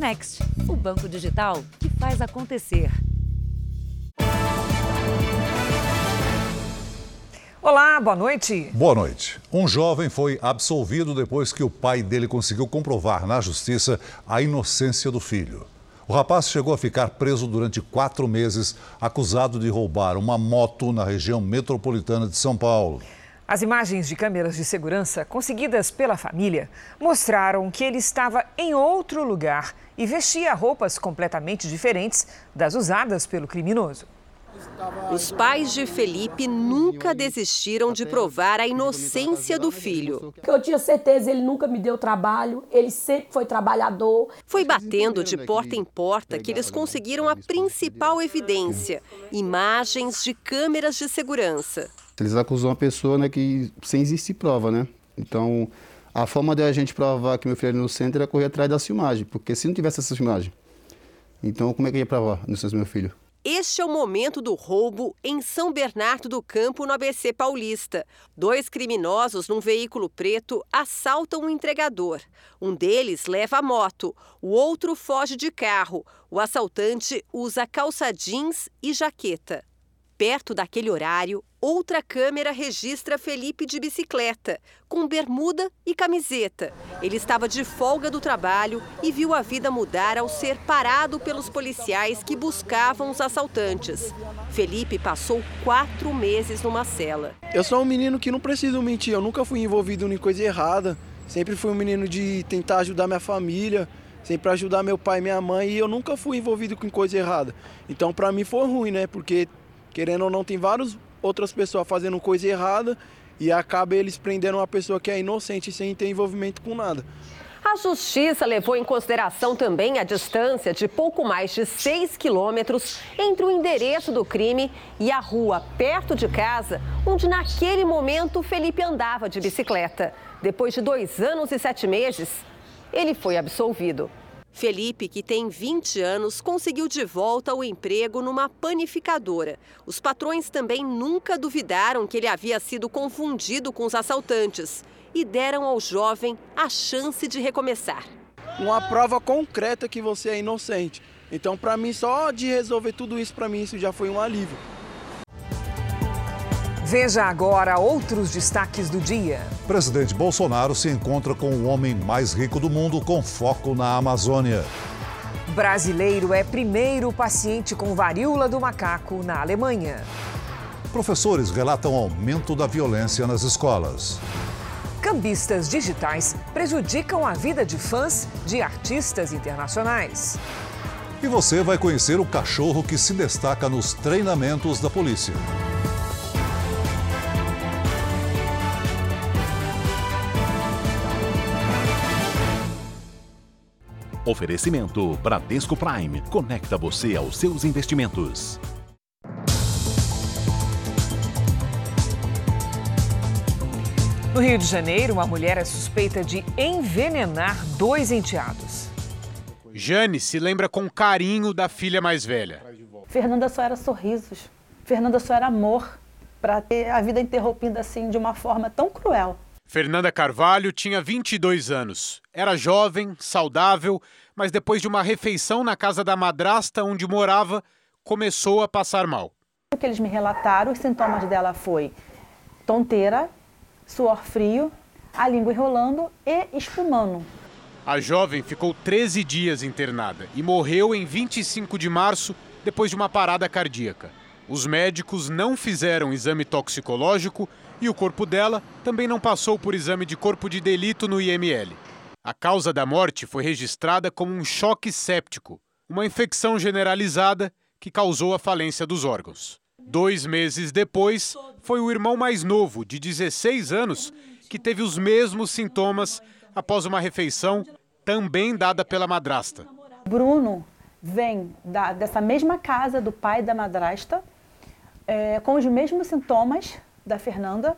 Next, o banco digital que faz acontecer. Olá, boa noite. Boa noite. Um jovem foi absolvido depois que o pai dele conseguiu comprovar na justiça a inocência do filho. O rapaz chegou a ficar preso durante quatro meses, acusado de roubar uma moto na região metropolitana de São Paulo. As imagens de câmeras de segurança conseguidas pela família mostraram que ele estava em outro lugar e vestia roupas completamente diferentes das usadas pelo criminoso. Os pais de Felipe nunca desistiram de provar a inocência do filho. Eu tinha certeza, ele nunca me deu trabalho, ele sempre foi trabalhador. Foi batendo de porta em porta que eles conseguiram a principal evidência: imagens de câmeras de segurança. Eles acusam uma pessoa né, que sem existir prova, né? Então, a forma de a gente provar que meu filho era inocente era correr atrás da filmagem, porque se não tivesse essa filmagem, então como é que ia provar a inocência do meu filho? Este é o momento do roubo em São Bernardo do Campo, no ABC Paulista. Dois criminosos num veículo preto assaltam um entregador. Um deles leva a moto, o outro foge de carro. O assaltante usa calça jeans e jaqueta. Perto daquele horário, outra câmera registra Felipe de bicicleta, com bermuda e camiseta. Ele estava de folga do trabalho e viu a vida mudar ao ser parado pelos policiais que buscavam os assaltantes. Felipe passou quatro meses numa cela. Eu sou um menino que não preciso mentir, eu nunca fui envolvido em coisa errada. Sempre fui um menino de tentar ajudar minha família, sempre ajudar meu pai e minha mãe, e eu nunca fui envolvido com coisa errada. Então, para mim foi ruim, né? Porque Querendo ou não, tem várias outras pessoas fazendo coisa errada e acaba eles prendendo uma pessoa que é inocente sem ter envolvimento com nada. A justiça levou em consideração também a distância de pouco mais de 6 quilômetros entre o endereço do crime e a rua perto de casa, onde naquele momento Felipe andava de bicicleta. Depois de dois anos e sete meses, ele foi absolvido. Felipe, que tem 20 anos, conseguiu de volta o emprego numa panificadora. Os patrões também nunca duvidaram que ele havia sido confundido com os assaltantes e deram ao jovem a chance de recomeçar. Uma prova concreta que você é inocente. Então, para mim, só de resolver tudo isso, para mim, isso já foi um alívio. Veja agora outros destaques do dia. Presidente Bolsonaro se encontra com o homem mais rico do mundo com foco na Amazônia. Brasileiro é primeiro paciente com varíola do macaco na Alemanha. Professores relatam aumento da violência nas escolas. Cambistas digitais prejudicam a vida de fãs de artistas internacionais. E você vai conhecer o cachorro que se destaca nos treinamentos da polícia. Oferecimento Bradesco Prime. Conecta você aos seus investimentos. No Rio de Janeiro, uma mulher é suspeita de envenenar dois enteados. Jane se lembra com carinho da filha mais velha. Fernanda só era sorrisos. Fernanda só era amor para ter a vida interrompida assim de uma forma tão cruel. Fernanda Carvalho tinha 22 anos. Era jovem, saudável, mas depois de uma refeição na casa da madrasta onde morava, começou a passar mal. O que eles me relataram, os sintomas dela foi tonteira, suor frio, a língua enrolando e espumando. A jovem ficou 13 dias internada e morreu em 25 de março depois de uma parada cardíaca. Os médicos não fizeram exame toxicológico e o corpo dela também não passou por exame de corpo de delito no IML. A causa da morte foi registrada como um choque séptico, uma infecção generalizada que causou a falência dos órgãos. Dois meses depois, foi o irmão mais novo, de 16 anos, que teve os mesmos sintomas após uma refeição também dada pela madrasta. Bruno vem da, dessa mesma casa do pai da madrasta, é, com os mesmos sintomas, da Fernanda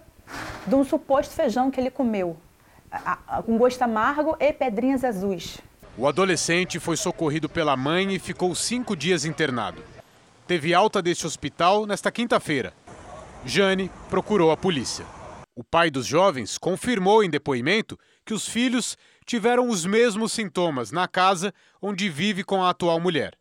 de um suposto feijão que ele comeu, com gosto amargo e pedrinhas azuis. O adolescente foi socorrido pela mãe e ficou cinco dias internado. Teve alta deste hospital nesta quinta-feira. Jane procurou a polícia. O pai dos jovens confirmou em depoimento que os filhos tiveram os mesmos sintomas na casa onde vive com a atual mulher.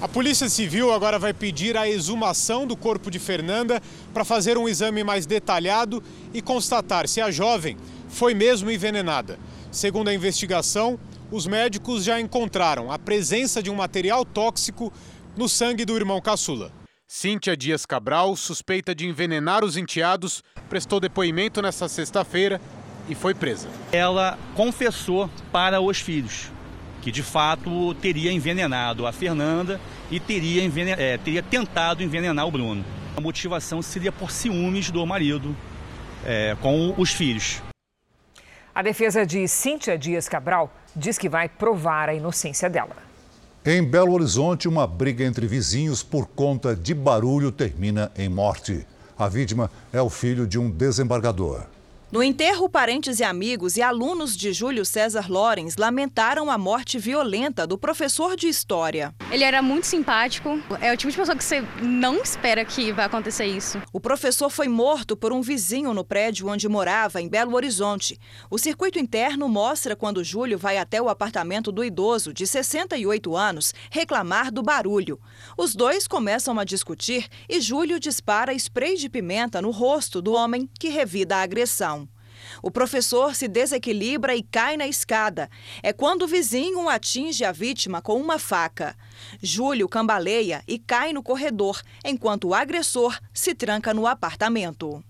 A Polícia Civil agora vai pedir a exumação do corpo de Fernanda para fazer um exame mais detalhado e constatar se a jovem foi mesmo envenenada. Segundo a investigação, os médicos já encontraram a presença de um material tóxico no sangue do irmão caçula. Cíntia Dias Cabral, suspeita de envenenar os enteados, prestou depoimento nesta sexta-feira e foi presa. Ela confessou para os filhos que de fato teria envenenado a Fernanda e teria, envenen é, teria tentado envenenar o Bruno. A motivação seria por ciúmes do marido é, com os filhos. A defesa de Cíntia Dias Cabral diz que vai provar a inocência dela. Em Belo Horizonte, uma briga entre vizinhos por conta de barulho termina em morte. A vítima é o filho de um desembargador. No enterro, parentes e amigos e alunos de Júlio César Lorenz lamentaram a morte violenta do professor de História. Ele era muito simpático, é o tipo de pessoa que você não espera que vai acontecer isso. O professor foi morto por um vizinho no prédio onde morava, em Belo Horizonte. O circuito interno mostra quando Júlio vai até o apartamento do idoso, de 68 anos, reclamar do barulho. Os dois começam a discutir e Júlio dispara spray de pimenta no rosto do homem que revida a agressão. O professor se desequilibra e cai na escada. É quando o vizinho atinge a vítima com uma faca. Júlio cambaleia e cai no corredor, enquanto o agressor se tranca no apartamento.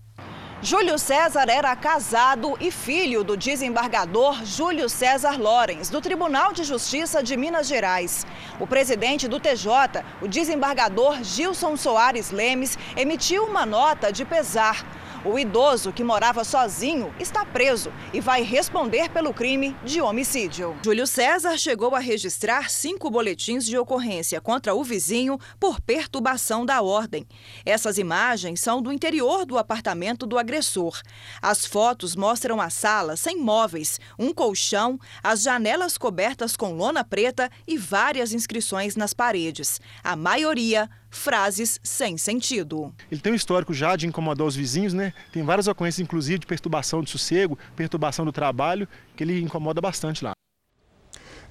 Júlio César era casado e filho do desembargador Júlio César Lorenz, do Tribunal de Justiça de Minas Gerais. O presidente do TJ, o desembargador Gilson Soares Lemes, emitiu uma nota de pesar. O idoso que morava sozinho está preso e vai responder pelo crime de homicídio. Júlio César chegou a registrar cinco boletins de ocorrência contra o vizinho por perturbação da ordem. Essas imagens são do interior do apartamento do agressor. As fotos mostram a sala sem móveis, um colchão, as janelas cobertas com lona preta e várias inscrições nas paredes. A maioria frases sem sentido. Ele tem um histórico já de incomodar os vizinhos, né? Tem várias ocorrências, inclusive, de perturbação de sossego, perturbação do trabalho, que ele incomoda bastante lá.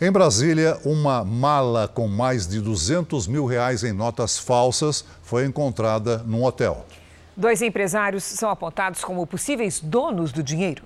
Em Brasília, uma mala com mais de 200 mil reais em notas falsas foi encontrada num hotel. Dois empresários são apontados como possíveis donos do dinheiro.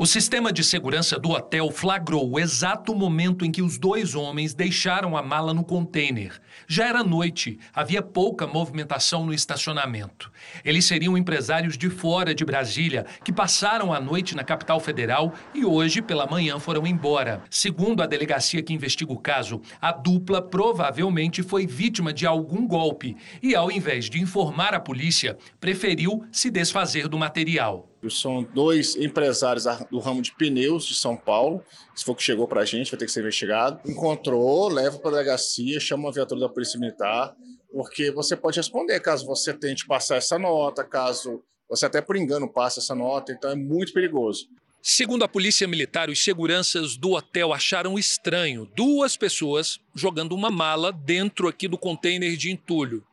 O sistema de segurança do hotel flagrou o exato momento em que os dois homens deixaram a mala no container. Já era noite, havia pouca movimentação no estacionamento. Eles seriam empresários de fora de Brasília que passaram a noite na capital federal e hoje, pela manhã, foram embora. Segundo a delegacia que investiga o caso, a dupla provavelmente foi vítima de algum golpe e, ao invés de informar a polícia, preferiu se desfazer do material. São dois empresários do ramo de pneus de São Paulo. Se for que chegou para a gente, vai ter que ser investigado. Encontrou, leva para a delegacia, chama uma viatura da Polícia Militar, porque você pode responder caso você tente passar essa nota, caso você até por engano passe essa nota. Então é muito perigoso. Segundo a Polícia Militar, os seguranças do hotel acharam estranho duas pessoas jogando uma mala dentro aqui do container de entulho.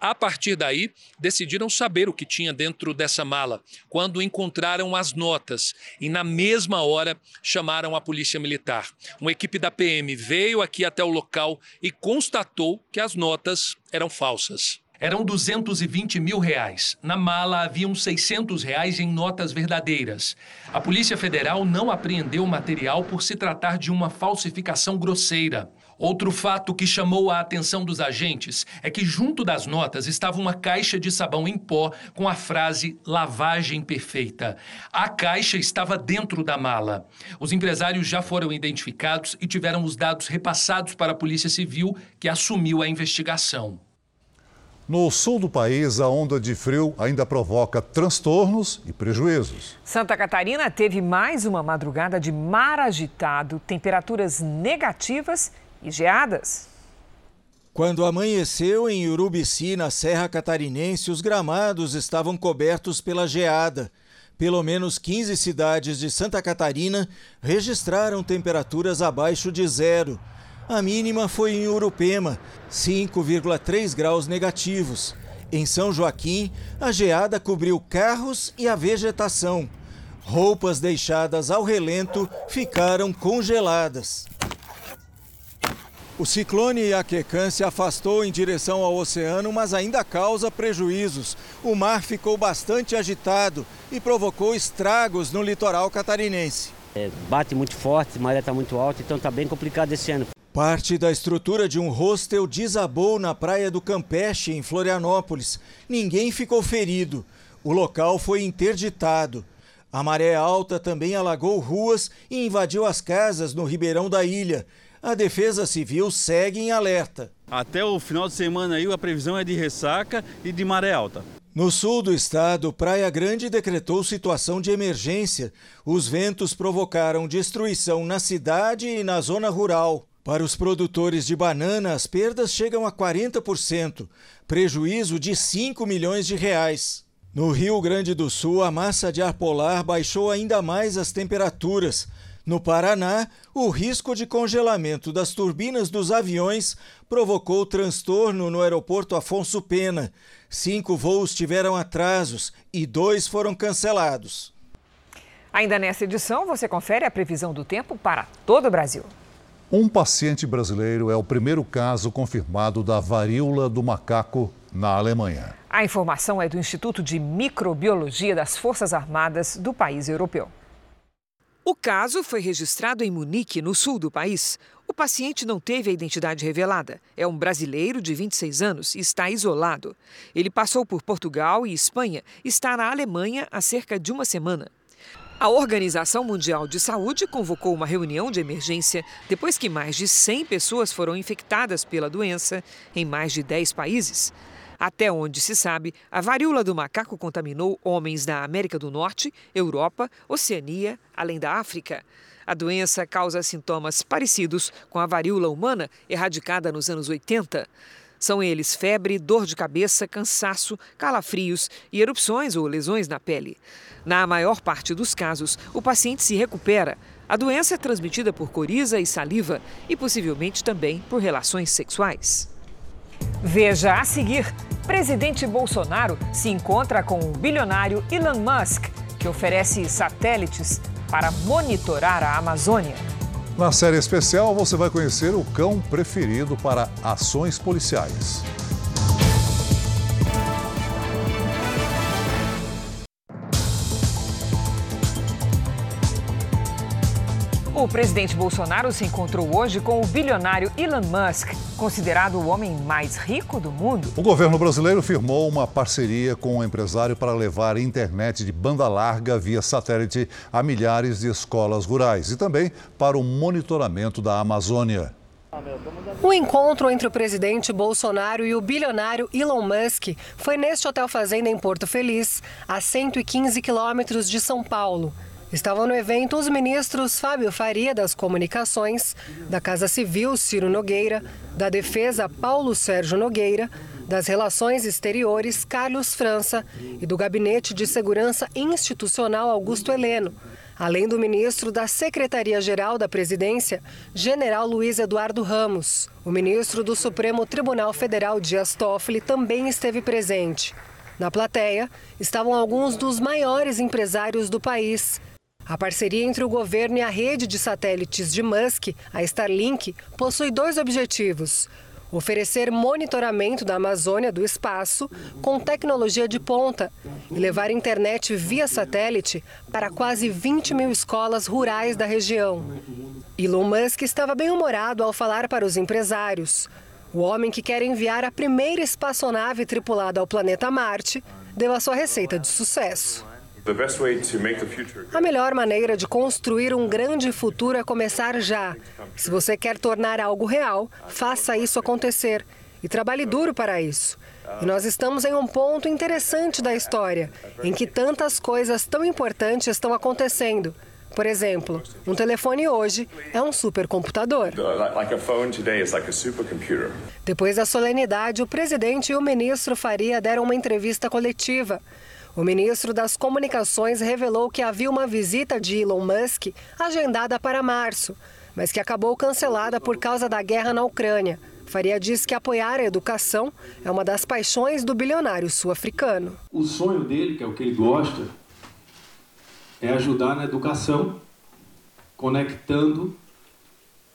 A partir daí, decidiram saber o que tinha dentro dessa mala, quando encontraram as notas e, na mesma hora, chamaram a Polícia Militar. Uma equipe da PM veio aqui até o local e constatou que as notas eram falsas eram 220 mil reais. Na mala haviam 600 reais em notas verdadeiras. A Polícia Federal não apreendeu o material por se tratar de uma falsificação grosseira. Outro fato que chamou a atenção dos agentes é que junto das notas estava uma caixa de sabão em pó com a frase lavagem perfeita. A caixa estava dentro da mala. Os empresários já foram identificados e tiveram os dados repassados para a Polícia Civil, que assumiu a investigação. No sul do país, a onda de frio ainda provoca transtornos e prejuízos. Santa Catarina teve mais uma madrugada de mar agitado, temperaturas negativas e geadas. Quando amanheceu em Urubici, na Serra Catarinense, os gramados estavam cobertos pela geada. Pelo menos 15 cidades de Santa Catarina registraram temperaturas abaixo de zero. A mínima foi em Urupema, 5,3 graus negativos. Em São Joaquim, a geada cobriu carros e a vegetação. Roupas deixadas ao relento ficaram congeladas. O ciclone Iaquecã se afastou em direção ao oceano, mas ainda causa prejuízos. O mar ficou bastante agitado e provocou estragos no litoral catarinense. É, bate muito forte, a maré está muito alta, então está bem complicado esse ano. Parte da estrutura de um hostel desabou na praia do Campeche, em Florianópolis. Ninguém ficou ferido. O local foi interditado. A maré alta também alagou ruas e invadiu as casas no Ribeirão da Ilha. A Defesa Civil segue em alerta. Até o final de semana aí a previsão é de ressaca e de maré alta. No sul do estado, Praia Grande decretou situação de emergência. Os ventos provocaram destruição na cidade e na zona rural. Para os produtores de banana, as perdas chegam a 40%, prejuízo de 5 milhões de reais. No Rio Grande do Sul, a massa de ar polar baixou ainda mais as temperaturas. No Paraná, o risco de congelamento das turbinas dos aviões provocou transtorno no aeroporto Afonso Pena. Cinco voos tiveram atrasos e dois foram cancelados. Ainda nessa edição, você confere a previsão do tempo para todo o Brasil. Um paciente brasileiro é o primeiro caso confirmado da varíola do macaco na Alemanha. A informação é do Instituto de Microbiologia das Forças Armadas do país europeu. O caso foi registrado em Munique, no sul do país. O paciente não teve a identidade revelada. É um brasileiro de 26 anos e está isolado. Ele passou por Portugal e Espanha está na Alemanha há cerca de uma semana. A Organização Mundial de Saúde convocou uma reunião de emergência depois que mais de 100 pessoas foram infectadas pela doença em mais de 10 países. Até onde se sabe, a varíola do macaco contaminou homens da América do Norte, Europa, Oceania, além da África. A doença causa sintomas parecidos com a varíola humana erradicada nos anos 80. São eles febre, dor de cabeça, cansaço, calafrios e erupções ou lesões na pele. Na maior parte dos casos, o paciente se recupera. A doença é transmitida por coriza e saliva e possivelmente também por relações sexuais. Veja a seguir: presidente Bolsonaro se encontra com o bilionário Elon Musk, que oferece satélites para monitorar a Amazônia. Na série especial, você vai conhecer o cão preferido para ações policiais. O presidente Bolsonaro se encontrou hoje com o bilionário Elon Musk, considerado o homem mais rico do mundo. O governo brasileiro firmou uma parceria com o empresário para levar internet de banda larga via satélite a milhares de escolas rurais e também para o monitoramento da Amazônia. O encontro entre o presidente Bolsonaro e o bilionário Elon Musk foi neste Hotel Fazenda em Porto Feliz, a 115 quilômetros de São Paulo. Estavam no evento os ministros Fábio Faria, das Comunicações, da Casa Civil, Ciro Nogueira, da Defesa, Paulo Sérgio Nogueira, das Relações Exteriores, Carlos França, e do Gabinete de Segurança Institucional, Augusto Heleno, além do ministro da Secretaria-Geral da Presidência, General Luiz Eduardo Ramos. O ministro do Supremo Tribunal Federal, Dias Toffoli, também esteve presente. Na plateia estavam alguns dos maiores empresários do país. A parceria entre o governo e a rede de satélites de Musk, a Starlink, possui dois objetivos: oferecer monitoramento da Amazônia do espaço com tecnologia de ponta e levar internet via satélite para quase 20 mil escolas rurais da região. Elon Musk estava bem-humorado ao falar para os empresários. O homem que quer enviar a primeira espaçonave tripulada ao planeta Marte deu a sua receita de sucesso. A melhor maneira de construir um grande futuro é começar já. Se você quer tornar algo real, faça isso acontecer e trabalhe duro para isso. E nós estamos em um ponto interessante da história, em que tantas coisas tão importantes estão acontecendo. Por exemplo, um telefone hoje é um supercomputador. Depois da solenidade, o presidente e o ministro Faria deram uma entrevista coletiva. O ministro das Comunicações revelou que havia uma visita de Elon Musk agendada para março, mas que acabou cancelada por causa da guerra na Ucrânia. Faria disse que apoiar a educação é uma das paixões do bilionário sul-africano. O sonho dele, que é o que ele gosta, é ajudar na educação, conectando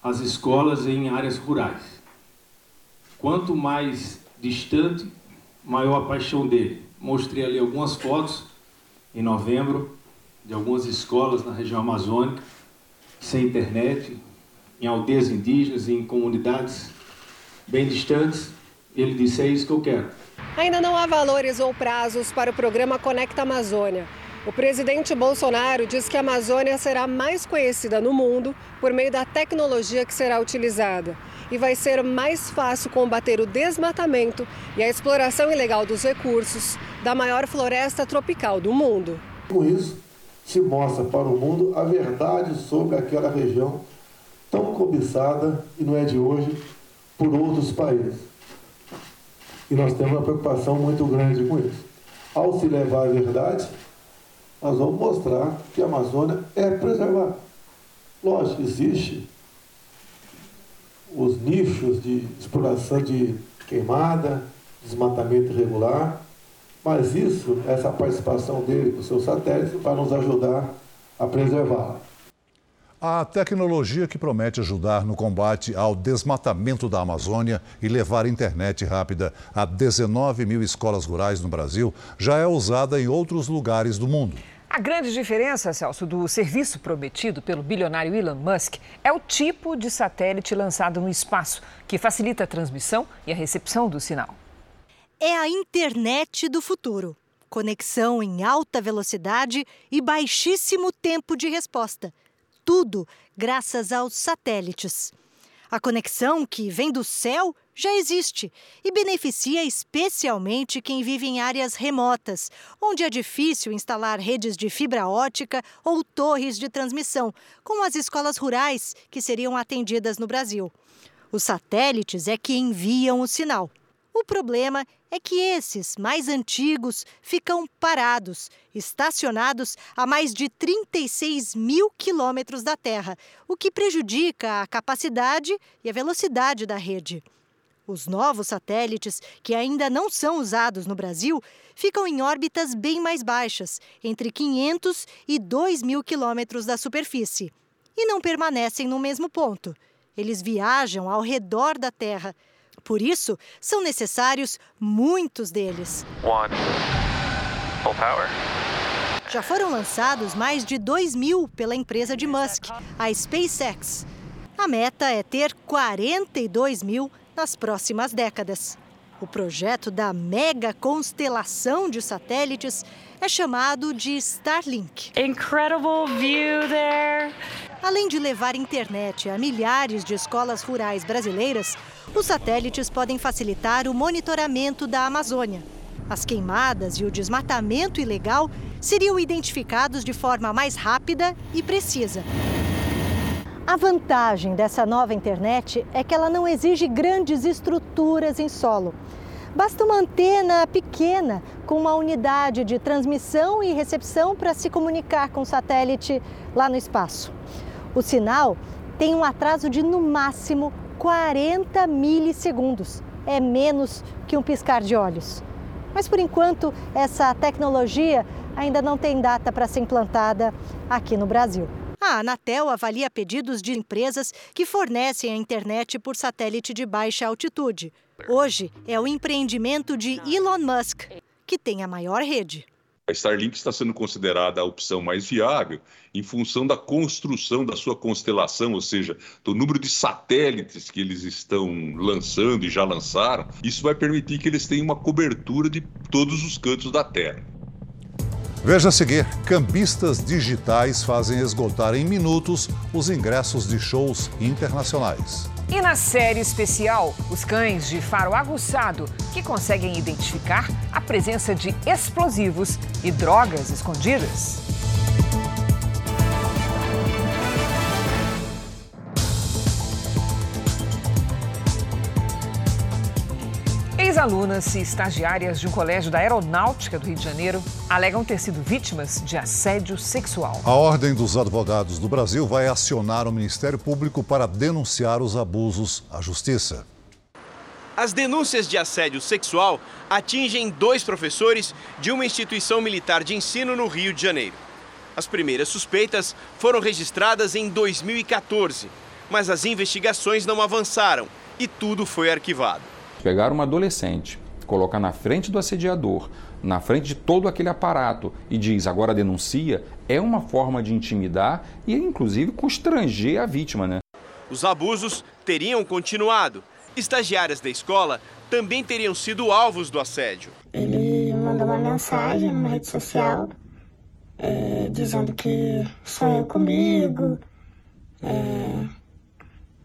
as escolas em áreas rurais. Quanto mais distante, maior a paixão dele. Mostrei ali algumas fotos em novembro de algumas escolas na região amazônica, sem internet, em aldeias indígenas, em comunidades bem distantes. Ele disse: É isso que eu quero. Ainda não há valores ou prazos para o programa Conecta Amazônia. O presidente Bolsonaro diz que a Amazônia será mais conhecida no mundo por meio da tecnologia que será utilizada e vai ser mais fácil combater o desmatamento e a exploração ilegal dos recursos da maior floresta tropical do mundo. Com isso, se mostra para o mundo a verdade sobre aquela região tão cobiçada, e não é de hoje, por outros países. E nós temos uma preocupação muito grande com isso. Ao se levar a verdade, nós vamos mostrar que a Amazônia é preservada. Lógico, existe os nichos de exploração de queimada, desmatamento irregular, mas isso, essa participação dele com seus satélites, vai nos ajudar a preservá-la. A tecnologia que promete ajudar no combate ao desmatamento da Amazônia e levar internet rápida a 19 mil escolas rurais no Brasil já é usada em outros lugares do mundo. A grande diferença, Celso, do serviço prometido pelo bilionário Elon Musk é o tipo de satélite lançado no espaço, que facilita a transmissão e a recepção do sinal. É a internet do futuro. Conexão em alta velocidade e baixíssimo tempo de resposta tudo graças aos satélites. A conexão que vem do céu já existe e beneficia especialmente quem vive em áreas remotas, onde é difícil instalar redes de fibra ótica ou torres de transmissão, como as escolas rurais que seriam atendidas no Brasil. Os satélites é que enviam o sinal. O problema é que esses, mais antigos, ficam parados, estacionados a mais de 36 mil quilômetros da Terra, o que prejudica a capacidade e a velocidade da rede. Os novos satélites, que ainda não são usados no Brasil, ficam em órbitas bem mais baixas, entre 500 e 2 mil quilômetros da superfície, e não permanecem no mesmo ponto. Eles viajam ao redor da Terra por isso, são necessários muitos deles. One. Full power. Já foram lançados mais de 2 mil pela empresa de Musk, a SpaceX. A meta é ter 42 mil nas próximas décadas. O projeto da mega constelação de satélites é chamado de Starlink. Incredible view there. Além de levar internet a milhares de escolas rurais brasileiras, os satélites podem facilitar o monitoramento da Amazônia. As queimadas e o desmatamento ilegal seriam identificados de forma mais rápida e precisa. A vantagem dessa nova internet é que ela não exige grandes estruturas em solo. Basta uma antena pequena com uma unidade de transmissão e recepção para se comunicar com o satélite lá no espaço. O sinal tem um atraso de no máximo 40 milissegundos. É menos que um piscar de olhos. Mas por enquanto, essa tecnologia ainda não tem data para ser implantada aqui no Brasil. A Anatel avalia pedidos de empresas que fornecem a internet por satélite de baixa altitude. Hoje é o empreendimento de Elon Musk, que tem a maior rede. A Starlink está sendo considerada a opção mais viável em função da construção da sua constelação, ou seja, do número de satélites que eles estão lançando e já lançaram. Isso vai permitir que eles tenham uma cobertura de todos os cantos da Terra. Veja a seguir: cambistas digitais fazem esgotar em minutos os ingressos de shows internacionais. E na série especial, os cães de faro aguçado que conseguem identificar a presença de explosivos e drogas escondidas. Ex-alunas e estagiárias de um colégio da Aeronáutica do Rio de Janeiro alegam ter sido vítimas de assédio sexual. A Ordem dos Advogados do Brasil vai acionar o Ministério Público para denunciar os abusos à Justiça. As denúncias de assédio sexual atingem dois professores de uma instituição militar de ensino no Rio de Janeiro. As primeiras suspeitas foram registradas em 2014, mas as investigações não avançaram e tudo foi arquivado. Pegar uma adolescente, colocar na frente do assediador, na frente de todo aquele aparato e diz agora denuncia, é uma forma de intimidar e inclusive constranger a vítima, né? Os abusos teriam continuado. Estagiárias da escola também teriam sido alvos do assédio. Ele mandou uma mensagem numa rede social é, dizendo que sonhou comigo, é,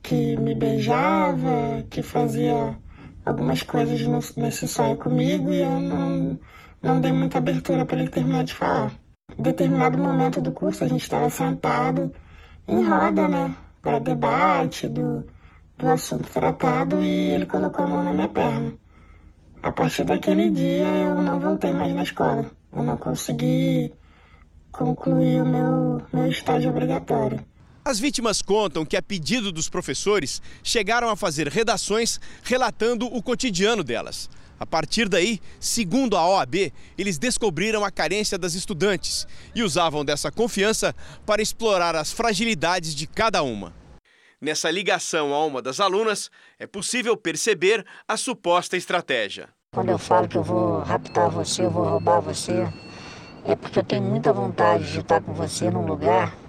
que me beijava, que fazia algumas coisas nesse sonho comigo e eu não, não dei muita abertura para ele terminar de falar. Em determinado momento do curso a gente estava sentado em roda, né, para debate do, do assunto tratado e ele colocou a mão na minha perna. A partir daquele dia eu não voltei mais na escola. Eu não consegui concluir o meu, meu estágio obrigatório. As vítimas contam que, a pedido dos professores, chegaram a fazer redações relatando o cotidiano delas. A partir daí, segundo a OAB, eles descobriram a carência das estudantes e usavam dessa confiança para explorar as fragilidades de cada uma. Nessa ligação a uma das alunas, é possível perceber a suposta estratégia. Quando eu falo que eu vou raptar você, eu vou roubar você, é porque eu tenho muita vontade de estar com você num lugar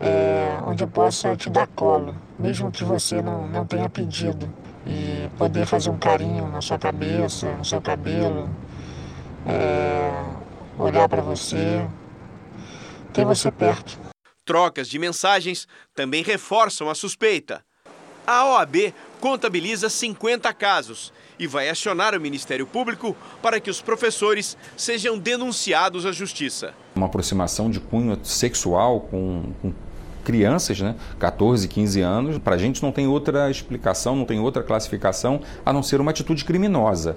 é, onde eu possa te dar colo, mesmo que você não, não tenha pedido, e poder fazer um carinho na sua cabeça, no seu cabelo, é, olhar para você, ter você perto. Trocas de mensagens também reforçam a suspeita. A OAB contabiliza 50 casos e vai acionar o Ministério Público para que os professores sejam denunciados à Justiça. Uma aproximação de cunho sexual com, com crianças, né, 14, 15 anos, para a gente não tem outra explicação, não tem outra classificação a não ser uma atitude criminosa.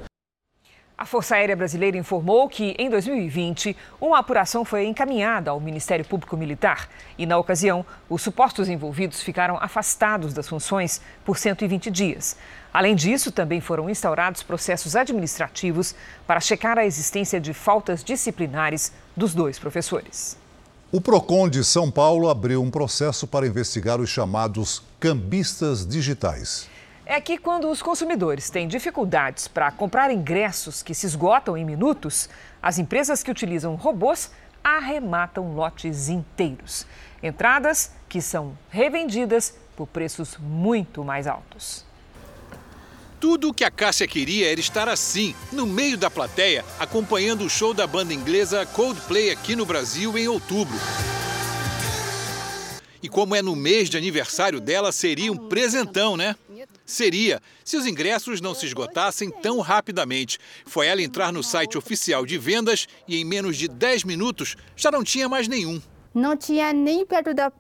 A Força Aérea Brasileira informou que, em 2020, uma apuração foi encaminhada ao Ministério Público Militar e, na ocasião, os supostos envolvidos ficaram afastados das funções por 120 dias. Além disso, também foram instaurados processos administrativos para checar a existência de faltas disciplinares dos dois professores. O PROCON de São Paulo abriu um processo para investigar os chamados cambistas digitais é que quando os consumidores têm dificuldades para comprar ingressos que se esgotam em minutos, as empresas que utilizam robôs arrematam lotes inteiros. Entradas que são revendidas por preços muito mais altos. Tudo o que a Cássia queria era estar assim, no meio da plateia, acompanhando o show da banda inglesa Coldplay aqui no Brasil em outubro. E como é no mês de aniversário dela, seria um presentão, né? Seria, se os ingressos não se esgotassem tão rapidamente. Foi ela entrar no site oficial de vendas e em menos de 10 minutos já não tinha mais nenhum. Não tinha nem perto da,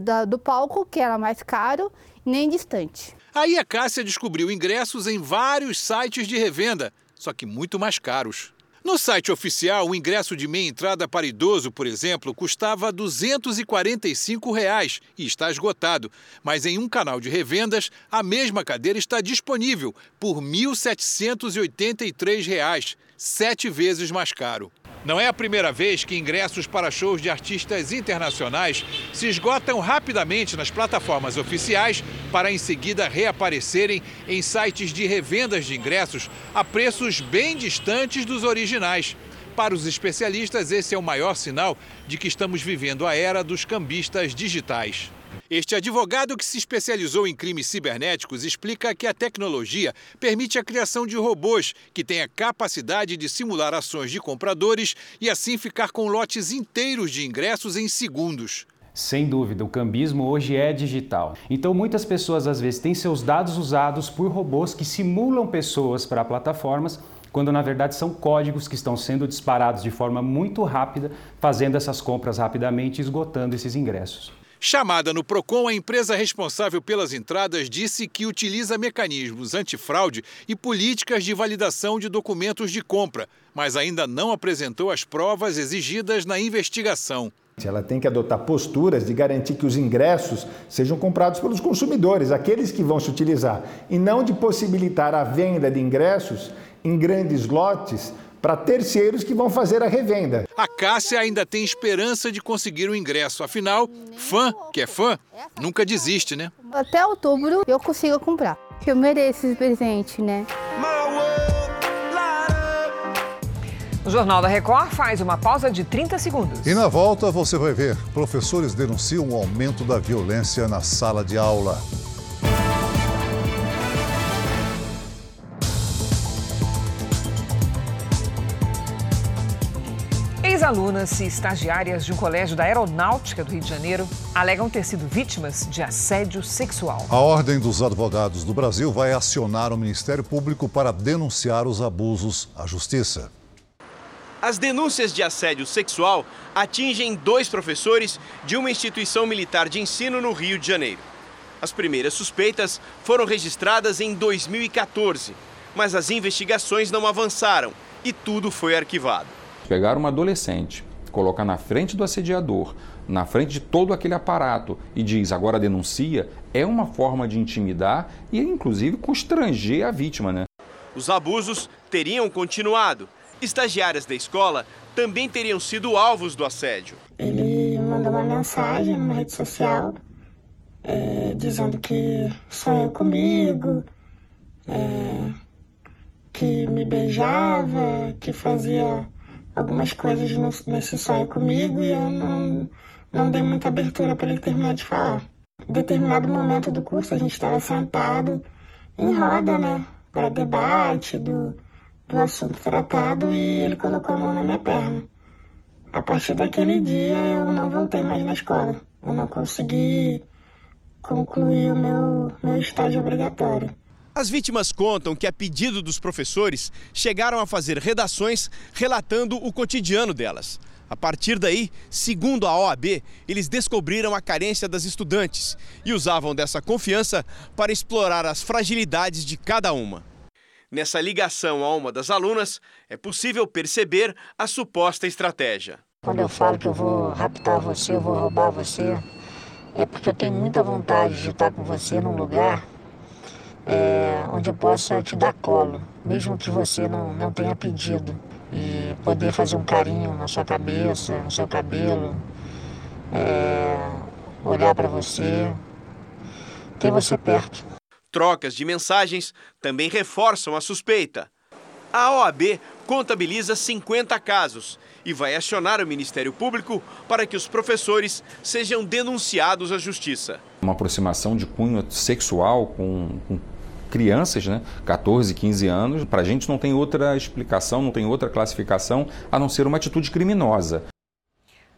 da, do palco, que era mais caro, nem distante. Aí a Cássia descobriu ingressos em vários sites de revenda, só que muito mais caros. No site oficial, o ingresso de meia entrada para idoso, por exemplo, custava 245 reais e está esgotado. Mas em um canal de revendas, a mesma cadeira está disponível por 1.783 reais, sete vezes mais caro. Não é a primeira vez que ingressos para shows de artistas internacionais se esgotam rapidamente nas plataformas oficiais para em seguida reaparecerem em sites de revendas de ingressos a preços bem distantes dos originais. Para os especialistas, esse é o maior sinal de que estamos vivendo a era dos cambistas digitais. Este advogado que se especializou em crimes cibernéticos explica que a tecnologia permite a criação de robôs que têm a capacidade de simular ações de compradores e assim ficar com lotes inteiros de ingressos em segundos. Sem dúvida, o cambismo hoje é digital. Então, muitas pessoas às vezes têm seus dados usados por robôs que simulam pessoas para plataformas, quando na verdade são códigos que estão sendo disparados de forma muito rápida, fazendo essas compras rapidamente esgotando esses ingressos. Chamada no PROCON, a empresa responsável pelas entradas disse que utiliza mecanismos antifraude e políticas de validação de documentos de compra, mas ainda não apresentou as provas exigidas na investigação. Ela tem que adotar posturas de garantir que os ingressos sejam comprados pelos consumidores, aqueles que vão se utilizar, e não de possibilitar a venda de ingressos em grandes lotes para terceiros que vão fazer a revenda. A Cássia ainda tem esperança de conseguir o ingresso. Afinal, fã, que é fã, nunca desiste, né? Até outubro eu consigo comprar. Eu mereço esse presente, né? O Jornal da Record faz uma pausa de 30 segundos. E na volta você vai ver: professores denunciam o aumento da violência na sala de aula. Ex-alunas e estagiárias de um colégio da Aeronáutica do Rio de Janeiro alegam ter sido vítimas de assédio sexual. A Ordem dos Advogados do Brasil vai acionar o Ministério Público para denunciar os abusos à Justiça. As denúncias de assédio sexual atingem dois professores de uma instituição militar de ensino no Rio de Janeiro. As primeiras suspeitas foram registradas em 2014, mas as investigações não avançaram e tudo foi arquivado. Pegar uma adolescente, colocar na frente do assediador, na frente de todo aquele aparato e diz agora denuncia, é uma forma de intimidar e inclusive constranger a vítima, né? Os abusos teriam continuado estagiárias da escola também teriam sido alvos do assédio. Ele mandou uma mensagem numa rede social é, dizendo que sonhou comigo, é, que me beijava, que fazia algumas coisas nesse sonho comigo e eu não, não dei muita abertura para ele terminar de falar. Em determinado momento do curso a gente estava sentado em roda, né, para debate do do assunto tratado e ele colocou a mão na minha perna. A partir daquele dia eu não voltei mais na escola. Eu não consegui concluir o meu, meu estágio obrigatório. As vítimas contam que, a pedido dos professores, chegaram a fazer redações relatando o cotidiano delas. A partir daí, segundo a OAB, eles descobriram a carência das estudantes e usavam dessa confiança para explorar as fragilidades de cada uma. Nessa ligação a uma das alunas, é possível perceber a suposta estratégia. Quando eu falo que eu vou raptar você, eu vou roubar você, é porque eu tenho muita vontade de estar com você num lugar é, onde eu possa te dar colo, mesmo que você não, não tenha pedido, e poder fazer um carinho na sua cabeça, no seu cabelo, é, olhar para você, ter você perto. Trocas de mensagens também reforçam a suspeita. A OAB contabiliza 50 casos e vai acionar o Ministério Público para que os professores sejam denunciados à Justiça. Uma aproximação de cunho sexual com, com crianças, né, 14, 15 anos, para a gente não tem outra explicação, não tem outra classificação a não ser uma atitude criminosa.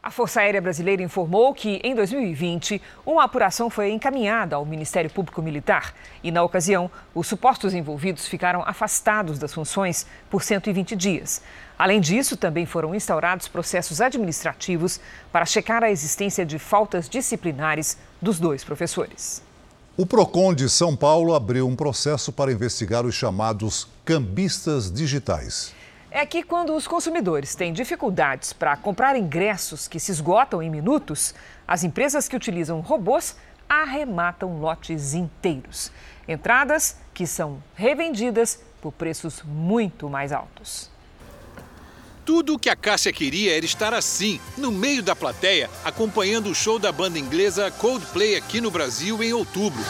A Força Aérea Brasileira informou que, em 2020, uma apuração foi encaminhada ao Ministério Público Militar e, na ocasião, os supostos envolvidos ficaram afastados das funções por 120 dias. Além disso, também foram instaurados processos administrativos para checar a existência de faltas disciplinares dos dois professores. O PROCON de São Paulo abriu um processo para investigar os chamados cambistas digitais é que quando os consumidores têm dificuldades para comprar ingressos que se esgotam em minutos, as empresas que utilizam robôs arrematam lotes inteiros. Entradas que são revendidas por preços muito mais altos. Tudo o que a Cássia queria era estar assim, no meio da plateia, acompanhando o show da banda inglesa Coldplay aqui no Brasil em outubro.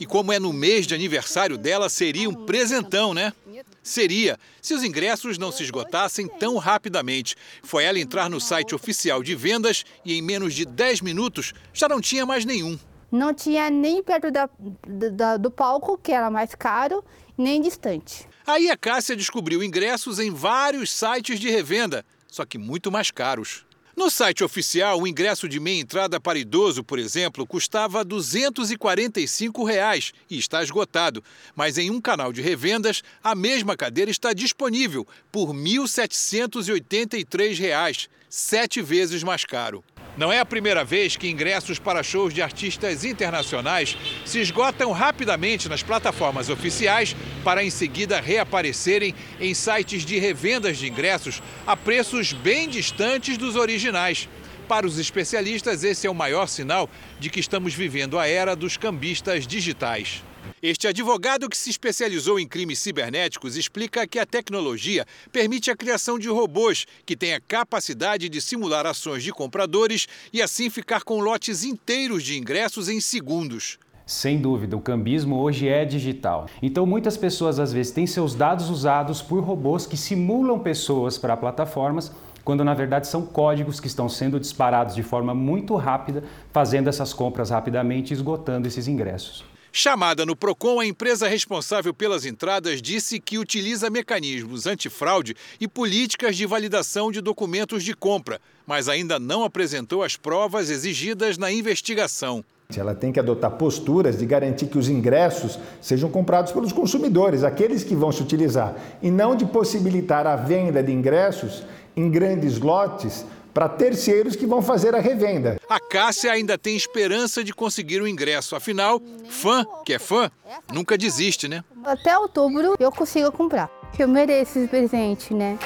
E como é no mês de aniversário dela, seria um presentão, né? Seria, se os ingressos não se esgotassem tão rapidamente. Foi ela entrar no site oficial de vendas e em menos de 10 minutos já não tinha mais nenhum. Não tinha nem perto da, da, do palco, que era mais caro, nem distante. Aí a Cássia descobriu ingressos em vários sites de revenda, só que muito mais caros. No site oficial, o ingresso de meia entrada para idoso, por exemplo, custava 245 reais e está esgotado. Mas em um canal de revendas, a mesma cadeira está disponível por 1.783 reais, sete vezes mais caro. Não é a primeira vez que ingressos para shows de artistas internacionais se esgotam rapidamente nas plataformas oficiais para em seguida reaparecerem em sites de revendas de ingressos a preços bem distantes dos originais. Para os especialistas, esse é o maior sinal de que estamos vivendo a era dos cambistas digitais. Este advogado que se especializou em crimes cibernéticos explica que a tecnologia permite a criação de robôs que têm a capacidade de simular ações de compradores e assim ficar com lotes inteiros de ingressos em segundos. Sem dúvida, o cambismo hoje é digital. Então, muitas pessoas às vezes têm seus dados usados por robôs que simulam pessoas para plataformas, quando na verdade são códigos que estão sendo disparados de forma muito rápida, fazendo essas compras rapidamente e esgotando esses ingressos. Chamada no Procon, a empresa responsável pelas entradas disse que utiliza mecanismos antifraude e políticas de validação de documentos de compra, mas ainda não apresentou as provas exigidas na investigação. Ela tem que adotar posturas de garantir que os ingressos sejam comprados pelos consumidores, aqueles que vão se utilizar, e não de possibilitar a venda de ingressos em grandes lotes para terceiros que vão fazer a revenda. A Cássia ainda tem esperança de conseguir o ingresso. Afinal, fã que é fã nunca desiste, né? Até outubro eu consigo comprar. Eu mereço esse presente, né?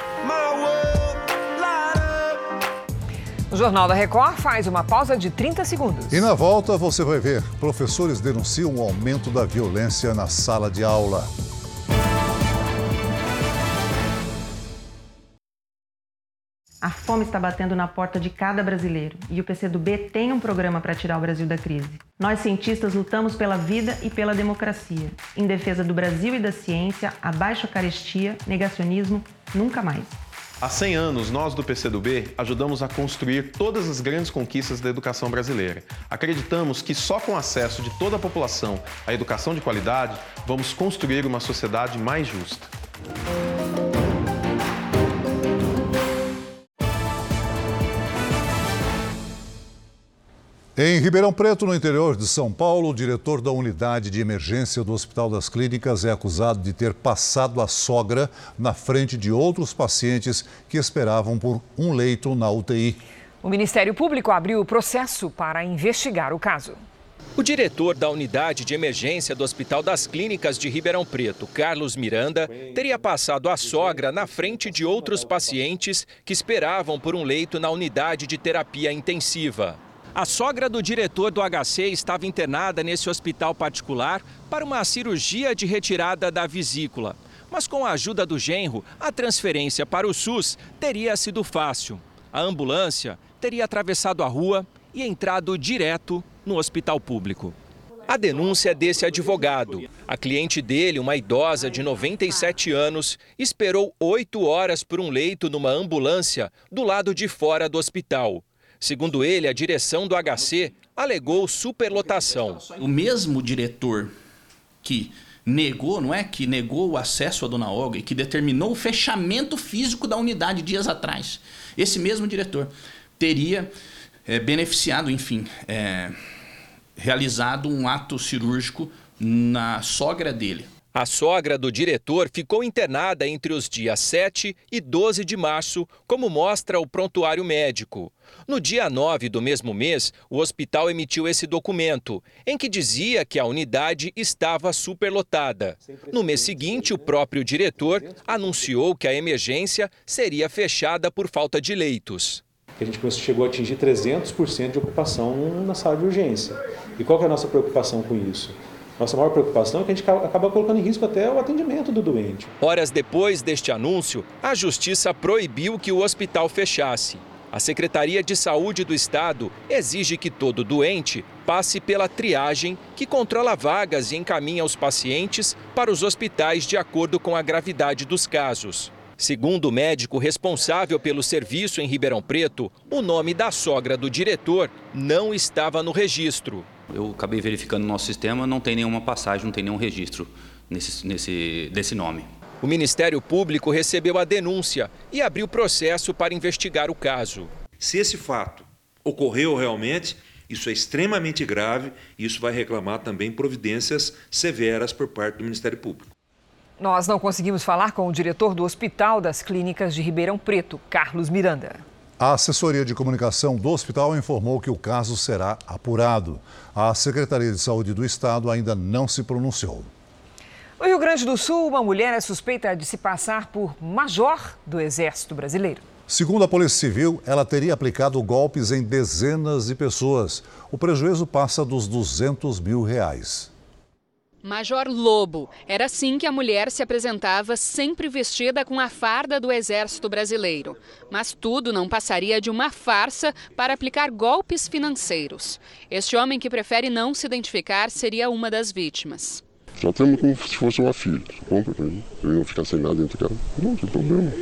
O Jornal da Record faz uma pausa de 30 segundos. E na volta você vai ver: professores denunciam o aumento da violência na sala de aula. A fome está batendo na porta de cada brasileiro e o PCdoB tem um programa para tirar o Brasil da crise. Nós, cientistas, lutamos pela vida e pela democracia, em defesa do Brasil e da ciência, abaixo a carestia, negacionismo, nunca mais. Há 100 anos, nós do PCdoB ajudamos a construir todas as grandes conquistas da educação brasileira. Acreditamos que só com acesso de toda a população à educação de qualidade, vamos construir uma sociedade mais justa. Em Ribeirão Preto, no interior de São Paulo, o diretor da unidade de emergência do Hospital das Clínicas é acusado de ter passado a sogra na frente de outros pacientes que esperavam por um leito na UTI. O Ministério Público abriu o processo para investigar o caso. O diretor da unidade de emergência do Hospital das Clínicas de Ribeirão Preto, Carlos Miranda, teria passado a sogra na frente de outros pacientes que esperavam por um leito na unidade de terapia intensiva. A sogra do diretor do HC estava internada nesse hospital particular para uma cirurgia de retirada da vesícula. Mas com a ajuda do genro, a transferência para o SUS teria sido fácil. A ambulância teria atravessado a rua e entrado direto no hospital público. A denúncia é desse advogado. A cliente dele, uma idosa de 97 anos, esperou oito horas por um leito numa ambulância do lado de fora do hospital. Segundo ele, a direção do HC alegou superlotação. O mesmo diretor que negou, não é? Que negou o acesso à dona Olga e que determinou o fechamento físico da unidade dias atrás. Esse mesmo diretor teria é, beneficiado, enfim, é, realizado um ato cirúrgico na sogra dele. A sogra do diretor ficou internada entre os dias 7 e 12 de março, como mostra o prontuário médico. No dia 9 do mesmo mês, o hospital emitiu esse documento, em que dizia que a unidade estava superlotada. No mês seguinte, o próprio diretor anunciou que a emergência seria fechada por falta de leitos. A gente chegou a atingir 300% de ocupação na sala de urgência. E qual é a nossa preocupação com isso? Nossa maior preocupação é que a gente acaba colocando em risco até o atendimento do doente. Horas depois deste anúncio, a Justiça proibiu que o hospital fechasse. A Secretaria de Saúde do Estado exige que todo doente passe pela triagem que controla vagas e encaminha os pacientes para os hospitais de acordo com a gravidade dos casos. Segundo o médico responsável pelo serviço em Ribeirão Preto, o nome da sogra do diretor não estava no registro. Eu acabei verificando no nosso sistema, não tem nenhuma passagem, não tem nenhum registro nesse, nesse, desse nome. O Ministério Público recebeu a denúncia e abriu processo para investigar o caso. Se esse fato ocorreu realmente, isso é extremamente grave e isso vai reclamar também providências severas por parte do Ministério Público. Nós não conseguimos falar com o diretor do Hospital das Clínicas de Ribeirão Preto, Carlos Miranda. A assessoria de comunicação do hospital informou que o caso será apurado. A Secretaria de Saúde do Estado ainda não se pronunciou. No Rio Grande do Sul, uma mulher é suspeita de se passar por major do Exército Brasileiro. Segundo a Polícia Civil, ela teria aplicado golpes em dezenas de pessoas. O prejuízo passa dos 200 mil reais. Major Lobo. Era assim que a mulher se apresentava, sempre vestida com a farda do Exército Brasileiro. Mas tudo não passaria de uma farsa para aplicar golpes financeiros. Este homem que prefere não se identificar seria uma das vítimas. Tratamos como se fosse uma filha. Compra pra mim. Eu não ficar sem nada dentro de casa. Não tem problema.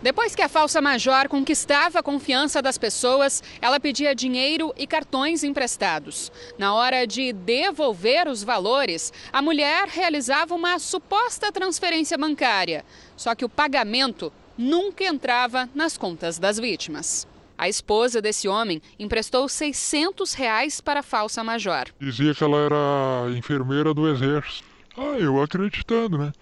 Depois que a falsa major conquistava a confiança das pessoas, ela pedia dinheiro e cartões emprestados. Na hora de devolver os valores, a mulher realizava uma suposta transferência bancária. Só que o pagamento nunca entrava nas contas das vítimas. A esposa desse homem emprestou 600 reais para a falsa major. Dizia que ela era enfermeira do exército. Ah, eu acreditando, né?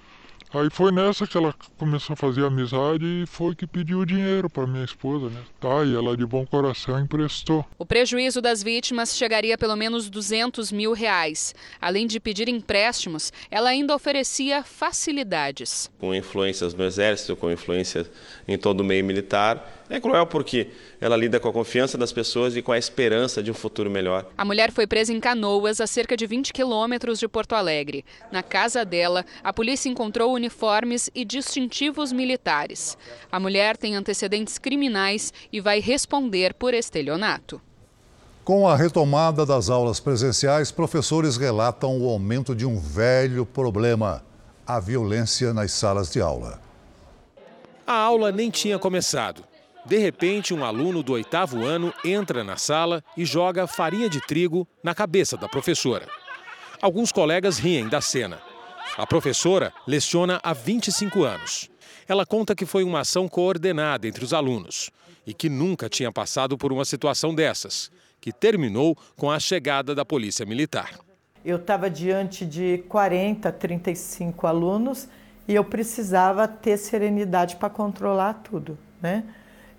Aí foi nessa que ela começou a fazer amizade e foi que pediu o dinheiro para minha esposa, né? Tá, e ela de bom coração emprestou. O prejuízo das vítimas chegaria a pelo menos 200 mil reais. Além de pedir empréstimos, ela ainda oferecia facilidades. Com influências no exército, com influência em todo o meio militar, é cruel porque ela lida com a confiança das pessoas e com a esperança de um futuro melhor. A mulher foi presa em Canoas, a cerca de 20 quilômetros de Porto Alegre. Na casa dela, a polícia encontrou uniformes e distintivos militares. A mulher tem antecedentes criminais e vai responder por estelionato. Com a retomada das aulas presenciais, professores relatam o aumento de um velho problema: a violência nas salas de aula. A aula nem tinha começado. De repente, um aluno do oitavo ano entra na sala e joga farinha de trigo na cabeça da professora. Alguns colegas riem da cena. A professora leciona há 25 anos. Ela conta que foi uma ação coordenada entre os alunos e que nunca tinha passado por uma situação dessas, que terminou com a chegada da Polícia Militar. Eu estava diante de 40, 35 alunos e eu precisava ter serenidade para controlar tudo, né?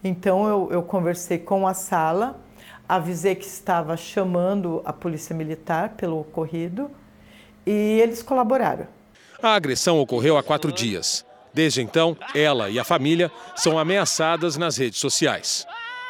Então eu, eu conversei com a sala, avisei que estava chamando a polícia militar pelo ocorrido e eles colaboraram. A agressão ocorreu há quatro dias. Desde então, ela e a família são ameaçadas nas redes sociais.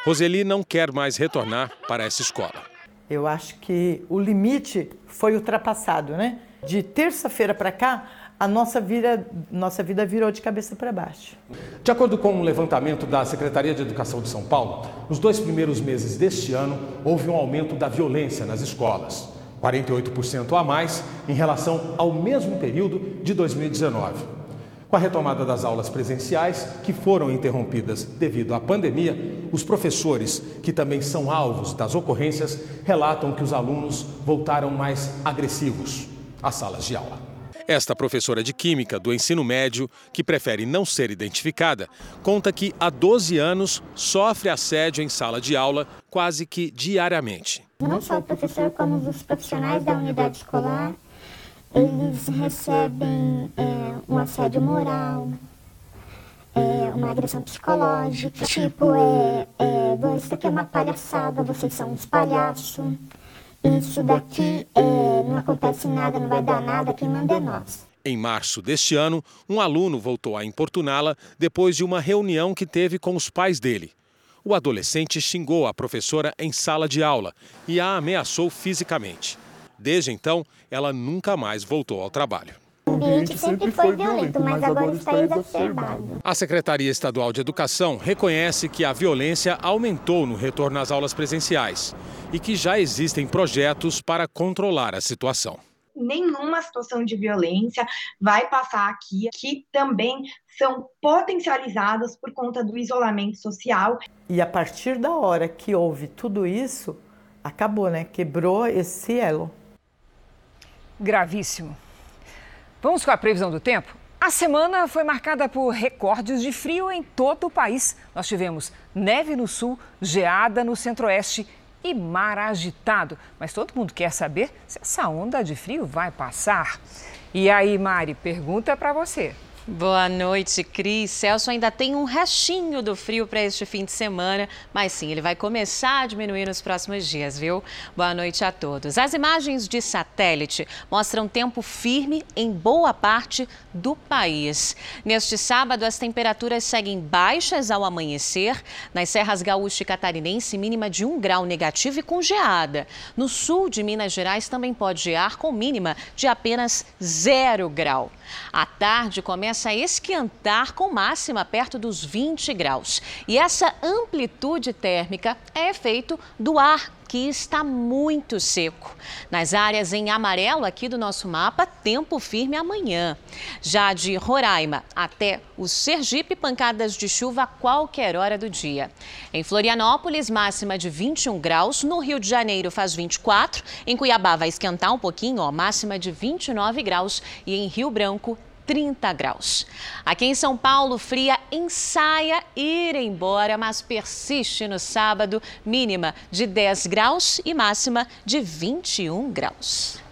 Roseli não quer mais retornar para essa escola. Eu acho que o limite foi ultrapassado, né? De terça-feira para cá, a nossa vida, nossa vida virou de cabeça para baixo. De acordo com um levantamento da Secretaria de Educação de São Paulo, nos dois primeiros meses deste ano, houve um aumento da violência nas escolas. 48% a mais em relação ao mesmo período de 2019. Com a retomada das aulas presenciais, que foram interrompidas devido à pandemia, os professores, que também são alvos das ocorrências, relatam que os alunos voltaram mais agressivos às salas de aula. Esta professora de Química do ensino médio, que prefere não ser identificada, conta que há 12 anos sofre assédio em sala de aula quase que diariamente. Não só o professor, como os profissionais da unidade escolar, eles recebem é, um assédio moral, é, uma agressão psicológica, tipo, é, é, isso aqui é uma palhaçada, vocês são uns palhaços isso daqui é, não acontece nada, não vai dar nada, quem manda é nós. Em março deste ano, um aluno voltou a importuná-la depois de uma reunião que teve com os pais dele. O adolescente xingou a professora em sala de aula e a ameaçou fisicamente. Desde então, ela nunca mais voltou ao trabalho. O ambiente sempre foi violento, mas agora está exacerbado. A Secretaria Estadual de Educação reconhece que a violência aumentou no retorno às aulas presenciais e que já existem projetos para controlar a situação. Nenhuma situação de violência vai passar aqui, que também são potencializadas por conta do isolamento social. E a partir da hora que houve tudo isso, acabou, né? Quebrou esse elo. Gravíssimo. Vamos com a previsão do tempo? A semana foi marcada por recordes de frio em todo o país. Nós tivemos neve no sul, geada no centro-oeste e mar agitado. Mas todo mundo quer saber se essa onda de frio vai passar. E aí, Mari, pergunta para você. Boa noite, Cris. Celso ainda tem um restinho do frio para este fim de semana, mas sim, ele vai começar a diminuir nos próximos dias, viu? Boa noite a todos. As imagens de satélite mostram tempo firme em boa parte do país. Neste sábado, as temperaturas seguem baixas ao amanhecer. Nas serras gaúcha e catarinense, mínima de 1 grau negativo e com geada. No sul de Minas Gerais também pode gear com mínima de apenas 0 grau. À tarde começa a esquentar com máxima perto dos 20 graus. E essa amplitude térmica é efeito do ar que está muito seco. Nas áreas em amarelo aqui do nosso mapa, tempo firme amanhã. Já de Roraima até o Sergipe, pancadas de chuva a qualquer hora do dia. Em Florianópolis, máxima de 21 graus. No Rio de Janeiro faz 24. Em Cuiabá vai esquentar um pouquinho, ó, máxima de 29 graus. E em Rio Branco, 30 graus. Aqui em São Paulo, fria ensaia ir embora, mas persiste no sábado, mínima de 10 graus e máxima de 21 graus.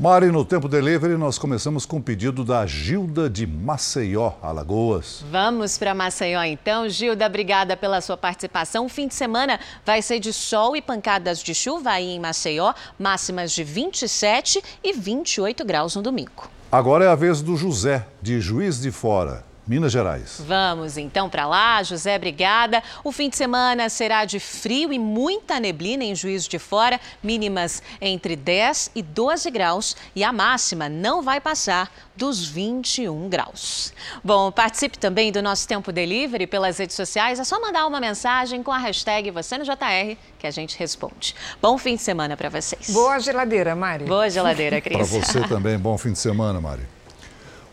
Mari, no Tempo Delivery, nós começamos com o pedido da Gilda de Maceió, Alagoas. Vamos para Maceió então. Gilda, obrigada pela sua participação. O fim de semana vai ser de sol e pancadas de chuva aí em Maceió, máximas de 27 e 28 graus no domingo. Agora é a vez do José, de Juiz de Fora. Minas Gerais. Vamos então para lá, José, obrigada. O fim de semana será de frio e muita neblina em Juiz de Fora, mínimas entre 10 e 12 graus e a máxima não vai passar dos 21 graus. Bom, participe também do nosso Tempo Delivery pelas redes sociais. É só mandar uma mensagem com a hashtag você no JR que a gente responde. Bom fim de semana para vocês. Boa geladeira, Mari. Boa geladeira, Cris. para você também, bom fim de semana, Mari.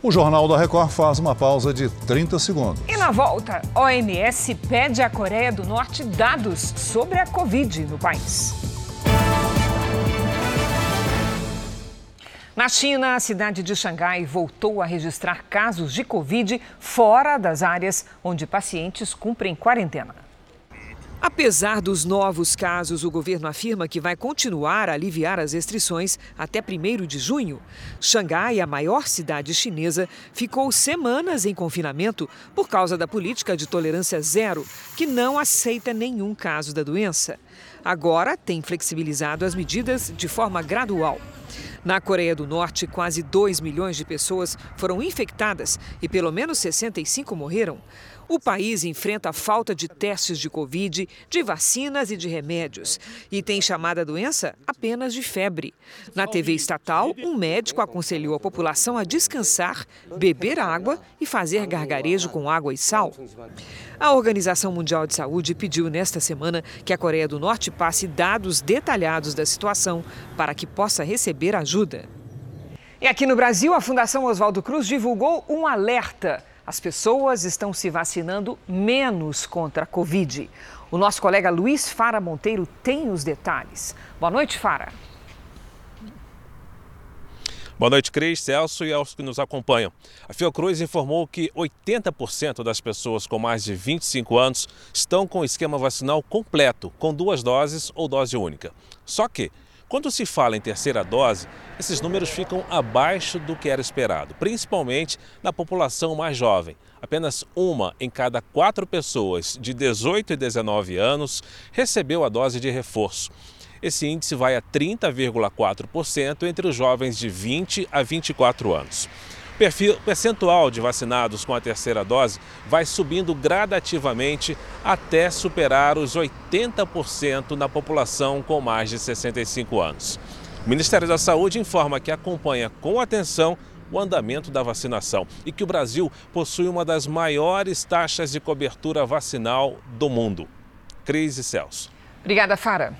O Jornal da Record faz uma pausa de 30 segundos. E na volta, OMS pede à Coreia do Norte dados sobre a Covid no país. Na China, a cidade de Xangai voltou a registrar casos de Covid fora das áreas onde pacientes cumprem quarentena. Apesar dos novos casos, o governo afirma que vai continuar a aliviar as restrições até 1 de junho. Xangai, a maior cidade chinesa, ficou semanas em confinamento por causa da política de tolerância zero, que não aceita nenhum caso da doença. Agora tem flexibilizado as medidas de forma gradual. Na Coreia do Norte, quase 2 milhões de pessoas foram infectadas e pelo menos 65 morreram. O país enfrenta a falta de testes de Covid, de vacinas e de remédios e tem chamada a doença apenas de febre. Na TV estatal, um médico aconselhou a população a descansar, beber água e fazer gargarejo com água e sal. A Organização Mundial de Saúde pediu nesta semana que a Coreia do Norte passe dados detalhados da situação para que possa receber ajuda. E aqui no Brasil, a Fundação Oswaldo Cruz divulgou um alerta as pessoas estão se vacinando menos contra a Covid. O nosso colega Luiz Fara Monteiro tem os detalhes. Boa noite, Fara. Boa noite, Cris, Celso e aos que nos acompanham. A Fiocruz informou que 80% das pessoas com mais de 25 anos estão com o esquema vacinal completo, com duas doses ou dose única. Só que quando se fala em terceira dose, esses números ficam abaixo do que era esperado, principalmente na população mais jovem. Apenas uma em cada quatro pessoas de 18 e 19 anos recebeu a dose de reforço. Esse índice vai a 30,4% entre os jovens de 20 a 24 anos. O percentual de vacinados com a terceira dose vai subindo gradativamente até superar os 80% na população com mais de 65 anos. O Ministério da Saúde informa que acompanha com atenção o andamento da vacinação e que o Brasil possui uma das maiores taxas de cobertura vacinal do mundo. Cris e Celso. Obrigada, Fara.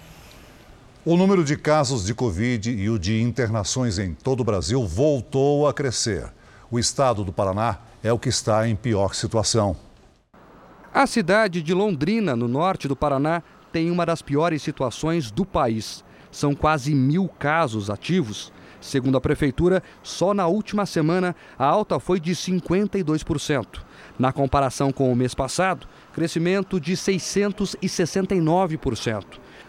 O número de casos de Covid e o de internações em todo o Brasil voltou a crescer o estado do Paraná é o que está em pior situação. A cidade de Londrina, no norte do Paraná, tem uma das piores situações do país. São quase mil casos ativos. Segundo a prefeitura, só na última semana a alta foi de 52%. Na comparação com o mês passado, crescimento de 669%.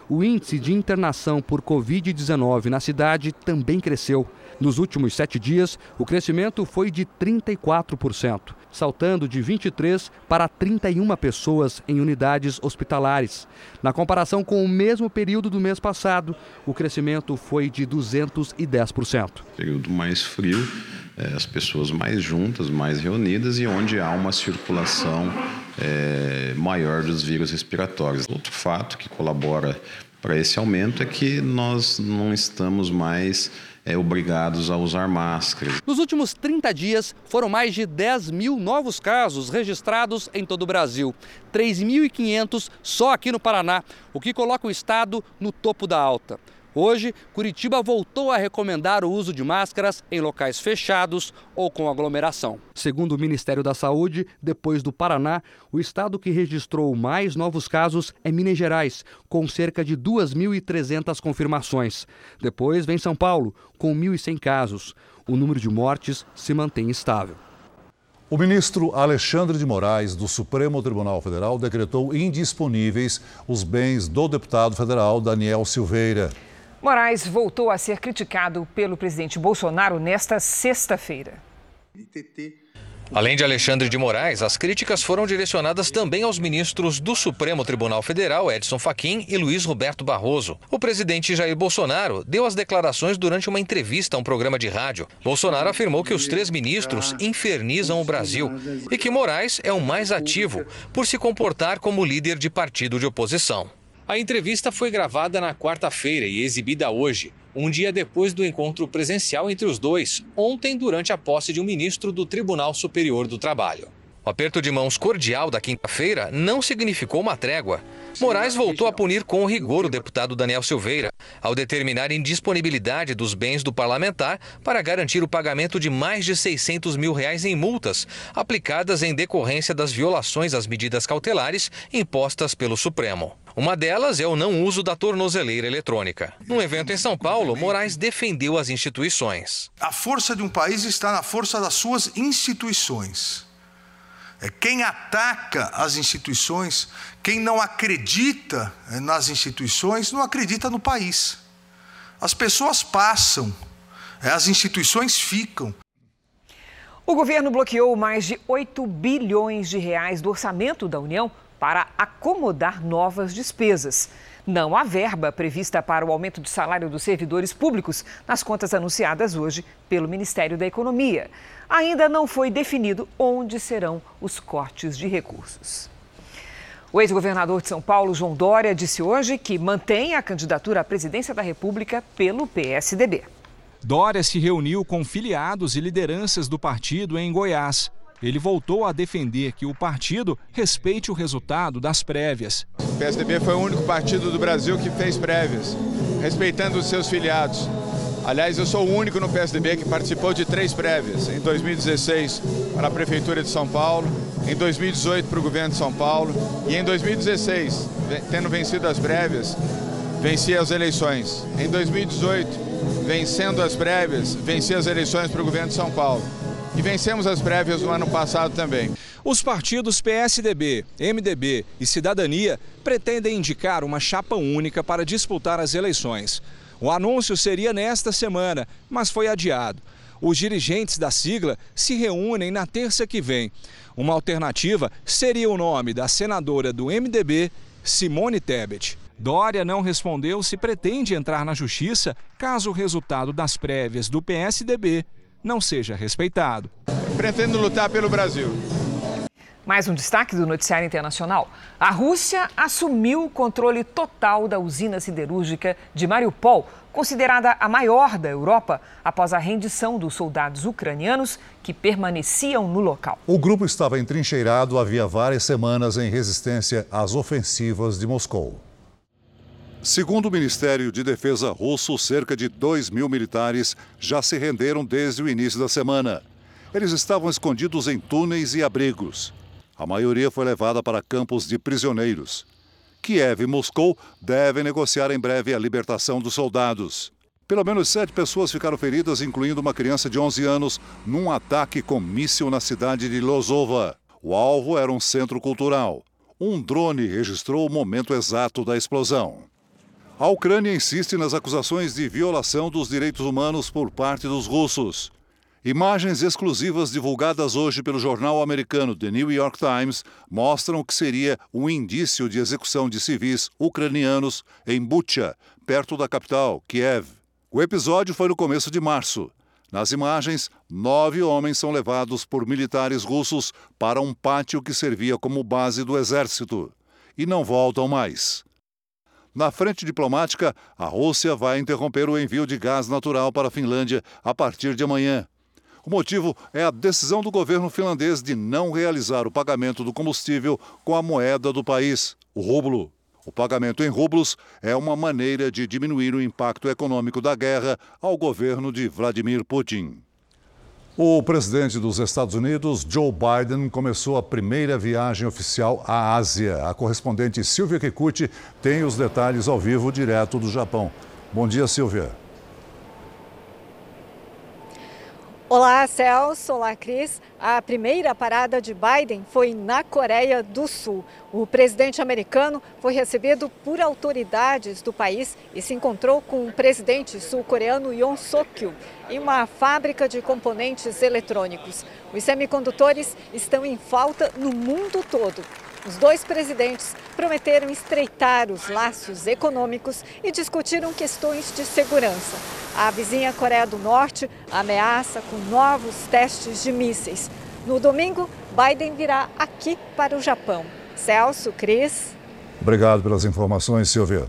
o índice de internação por Covid-19 na cidade também cresceu. Nos últimos sete dias, o crescimento foi de 34%, saltando de 23 para 31 pessoas em unidades hospitalares. Na comparação com o mesmo período do mês passado, o crescimento foi de 210%. Período mais frio, é, as pessoas mais juntas, mais reunidas e onde há uma circulação é, maior dos vírus respiratórios. Outro fato que colabora para esse aumento é que nós não estamos mais é, obrigados a usar máscaras. Nos últimos 30 dias, foram mais de 10 mil novos casos registrados em todo o Brasil. 3.500 só aqui no Paraná, o que coloca o estado no topo da alta. Hoje, Curitiba voltou a recomendar o uso de máscaras em locais fechados ou com aglomeração. Segundo o Ministério da Saúde, depois do Paraná, o estado que registrou mais novos casos é Minas Gerais, com cerca de 2.300 confirmações. Depois vem São Paulo, com 1.100 casos. O número de mortes se mantém estável. O ministro Alexandre de Moraes, do Supremo Tribunal Federal, decretou indisponíveis os bens do deputado federal Daniel Silveira. Moraes voltou a ser criticado pelo presidente Bolsonaro nesta sexta-feira. Além de Alexandre de Moraes, as críticas foram direcionadas também aos ministros do Supremo Tribunal Federal, Edson Fachin e Luiz Roberto Barroso. O presidente Jair Bolsonaro deu as declarações durante uma entrevista a um programa de rádio. Bolsonaro afirmou que os três ministros infernizam o Brasil e que Moraes é o mais ativo por se comportar como líder de partido de oposição. A entrevista foi gravada na quarta-feira e exibida hoje, um dia depois do encontro presencial entre os dois, ontem durante a posse de um ministro do Tribunal Superior do Trabalho. O aperto de mãos cordial da quinta-feira não significou uma trégua. Moraes voltou a punir com rigor o deputado Daniel Silveira, ao determinar indisponibilidade dos bens do parlamentar para garantir o pagamento de mais de 600 mil reais em multas, aplicadas em decorrência das violações às medidas cautelares impostas pelo Supremo. Uma delas é o não uso da tornozeleira eletrônica. Num evento em São Paulo, Moraes defendeu as instituições. A força de um país está na força das suas instituições. É quem ataca as instituições, quem não acredita eh, nas instituições, não acredita no país. As pessoas passam, eh, as instituições ficam. O governo bloqueou mais de 8 bilhões de reais do orçamento da União para acomodar novas despesas. Não há verba prevista para o aumento do salário dos servidores públicos nas contas anunciadas hoje pelo Ministério da Economia. Ainda não foi definido onde serão os cortes de recursos. O ex-governador de São Paulo, João Dória, disse hoje que mantém a candidatura à presidência da República pelo PSDB. Dória se reuniu com filiados e lideranças do partido em Goiás. Ele voltou a defender que o partido respeite o resultado das prévias. O PSDB foi o único partido do Brasil que fez prévias, respeitando os seus filiados. Aliás, eu sou o único no PSDB que participou de três prévias. Em 2016 para a Prefeitura de São Paulo, em 2018 para o Governo de São Paulo e em 2016, tendo vencido as prévias, venci as eleições. Em 2018, vencendo as prévias, venci as eleições para o Governo de São Paulo e vencemos as prévias no ano passado também. Os partidos PSDB, MDB e Cidadania pretendem indicar uma chapa única para disputar as eleições. O anúncio seria nesta semana, mas foi adiado. Os dirigentes da sigla se reúnem na terça que vem. Uma alternativa seria o nome da senadora do MDB, Simone Tebet. Dória não respondeu se pretende entrar na justiça caso o resultado das prévias do PSDB não seja respeitado. Pretendo lutar pelo Brasil. Mais um destaque do noticiário internacional. A Rússia assumiu o controle total da usina siderúrgica de Mariupol, considerada a maior da Europa, após a rendição dos soldados ucranianos que permaneciam no local. O grupo estava entrincheirado havia várias semanas em resistência às ofensivas de Moscou. Segundo o Ministério de Defesa russo, cerca de 2 mil militares já se renderam desde o início da semana. Eles estavam escondidos em túneis e abrigos. A maioria foi levada para campos de prisioneiros. Kiev e Moscou devem negociar em breve a libertação dos soldados. Pelo menos sete pessoas ficaram feridas, incluindo uma criança de 11 anos, num ataque com míssil na cidade de Lozova. O alvo era um centro cultural. Um drone registrou o momento exato da explosão. A Ucrânia insiste nas acusações de violação dos direitos humanos por parte dos russos. Imagens exclusivas divulgadas hoje pelo jornal americano The New York Times mostram que seria um indício de execução de civis ucranianos em Bucha, perto da capital, Kiev. O episódio foi no começo de março. Nas imagens, nove homens são levados por militares russos para um pátio que servia como base do exército e não voltam mais. Na frente diplomática, a Rússia vai interromper o envio de gás natural para a Finlândia a partir de amanhã. O motivo é a decisão do governo finlandês de não realizar o pagamento do combustível com a moeda do país, o rublo. O pagamento em rublos é uma maneira de diminuir o impacto econômico da guerra ao governo de Vladimir Putin. O presidente dos Estados Unidos, Joe Biden, começou a primeira viagem oficial à Ásia. A correspondente Silvia Kikuchi tem os detalhes ao vivo direto do Japão. Bom dia, Silvia. Olá, Celso. Olá, Cris. A primeira parada de Biden foi na Coreia do Sul. O presidente americano foi recebido por autoridades do país e se encontrou com o presidente sul-coreano Yoon Suk-yeol em uma fábrica de componentes eletrônicos. Os semicondutores estão em falta no mundo todo os dois presidentes prometeram estreitar os laços econômicos e discutiram questões de segurança. A vizinha Coreia do Norte ameaça com novos testes de mísseis. No domingo, Biden virá aqui para o Japão. Celso, Cris. Obrigado pelas informações, Silvia.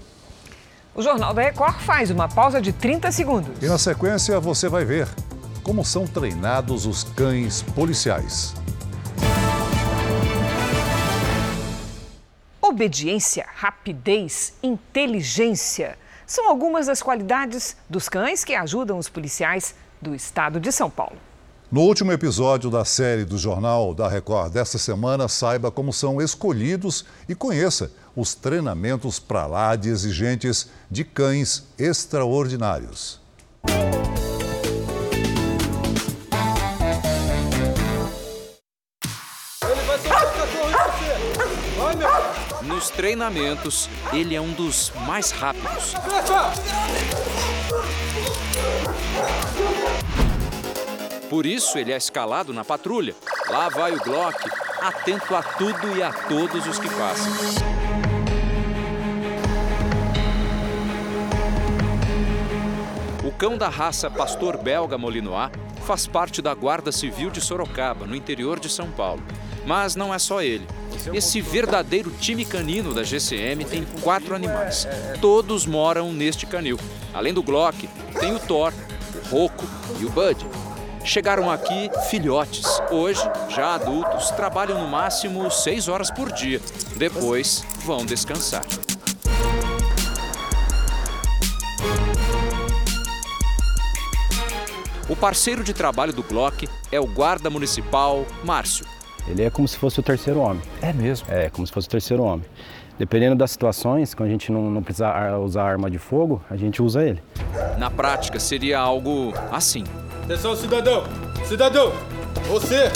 O Jornal da Record faz uma pausa de 30 segundos. E na sequência você vai ver como são treinados os cães policiais. Obediência, rapidez, inteligência são algumas das qualidades dos cães que ajudam os policiais do estado de São Paulo. No último episódio da série do Jornal da Record desta semana, saiba como são escolhidos e conheça os treinamentos para lá de exigentes de cães extraordinários. Nos treinamentos, ele é um dos mais rápidos. Por isso, ele é escalado na patrulha. Lá vai o Glock, atento a tudo e a todos os que passam. O cão da raça pastor belga Molinois faz parte da Guarda Civil de Sorocaba, no interior de São Paulo. Mas não é só ele. Esse verdadeiro time canino da GCM tem quatro animais. Todos moram neste canil. Além do Glock, tem o Thor, o Rocco e o Bud. Chegaram aqui filhotes. Hoje, já adultos, trabalham no máximo seis horas por dia. Depois, vão descansar. O parceiro de trabalho do Glock é o guarda municipal Márcio. Ele é como se fosse o terceiro homem. É mesmo? É, como se fosse o terceiro homem. Dependendo das situações, quando a gente não, não precisa usar arma de fogo, a gente usa ele. Na prática, seria algo assim. Atenção, cidadão! Cidadão! Você!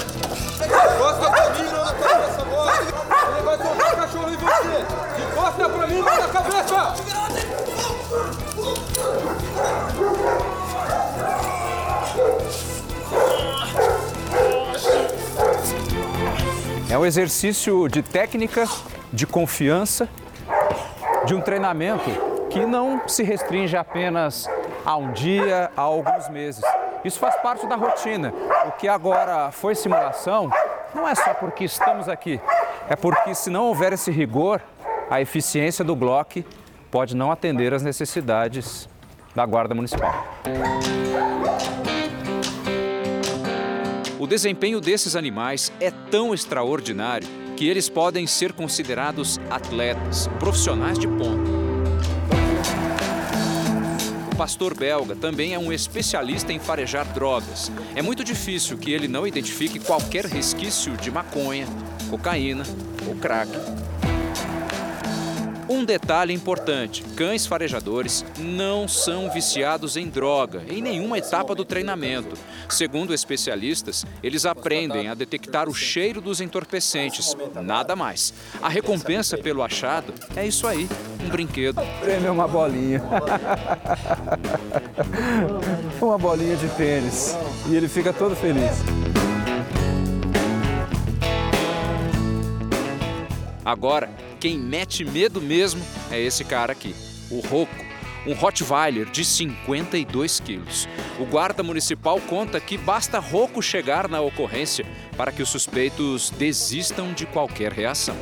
É um exercício de técnica, de confiança, de um treinamento que não se restringe apenas a um dia, a alguns meses. Isso faz parte da rotina. O que agora foi simulação não é só porque estamos aqui, é porque se não houver esse rigor, a eficiência do Glock pode não atender às necessidades da Guarda Municipal. O desempenho desses animais é tão extraordinário que eles podem ser considerados atletas, profissionais de ponta. O pastor belga também é um especialista em farejar drogas. É muito difícil que ele não identifique qualquer resquício de maconha, cocaína ou crack. Um detalhe importante: cães farejadores não são viciados em droga em nenhuma etapa do treinamento. Segundo especialistas, eles aprendem a detectar o cheiro dos entorpecentes, nada mais. A recompensa pelo achado é isso aí: um brinquedo. Prêmio é uma bolinha. uma bolinha de tênis. E ele fica todo feliz. Agora, quem mete medo mesmo é esse cara aqui, o Roco um Rottweiler de 52 quilos. O guarda municipal conta que basta Roco chegar na ocorrência para que os suspeitos desistam de qualquer reação.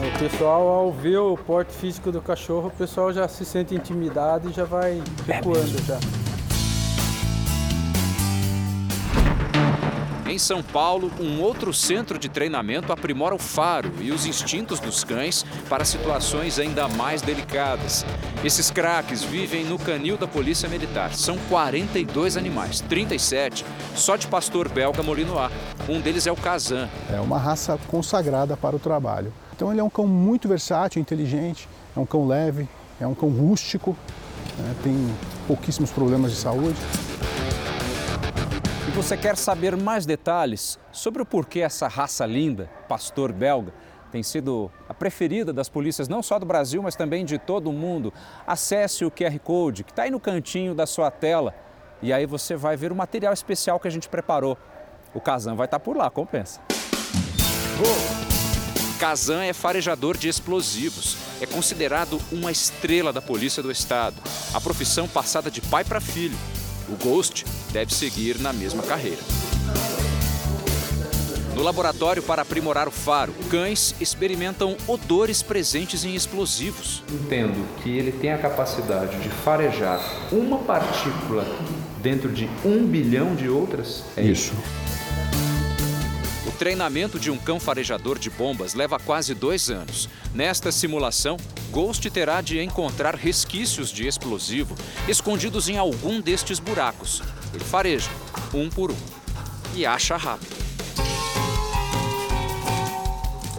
O pessoal, ao ver o porte físico do cachorro, o pessoal já se sente intimidado e já vai recuando já. Em São Paulo, um outro centro de treinamento aprimora o faro e os instintos dos cães para situações ainda mais delicadas. Esses craques vivem no canil da Polícia Militar. São 42 animais, 37 só de pastor belga Molinois. Um deles é o Kazan. É uma raça consagrada para o trabalho. Então ele é um cão muito versátil, inteligente, é um cão leve, é um cão rústico, né? tem pouquíssimos problemas de saúde. E você quer saber mais detalhes sobre o porquê essa raça linda, pastor belga, tem sido a preferida das polícias não só do Brasil, mas também de todo o mundo. Acesse o QR Code que está aí no cantinho da sua tela e aí você vai ver o material especial que a gente preparou. O Kazan vai estar tá por lá, compensa. Kazan é farejador de explosivos. É considerado uma estrela da polícia do estado. A profissão passada de pai para filho. O Ghost deve seguir na mesma carreira. No laboratório para aprimorar o faro, cães experimentam odores presentes em explosivos. Entendo que ele tem a capacidade de farejar uma partícula dentro de um bilhão de outras. É isso. O treinamento de um cão farejador de bombas leva quase dois anos. Nesta simulação, Ghost terá de encontrar resquícios de explosivo escondidos em algum destes buracos. Ele fareja, um por um, e acha rápido.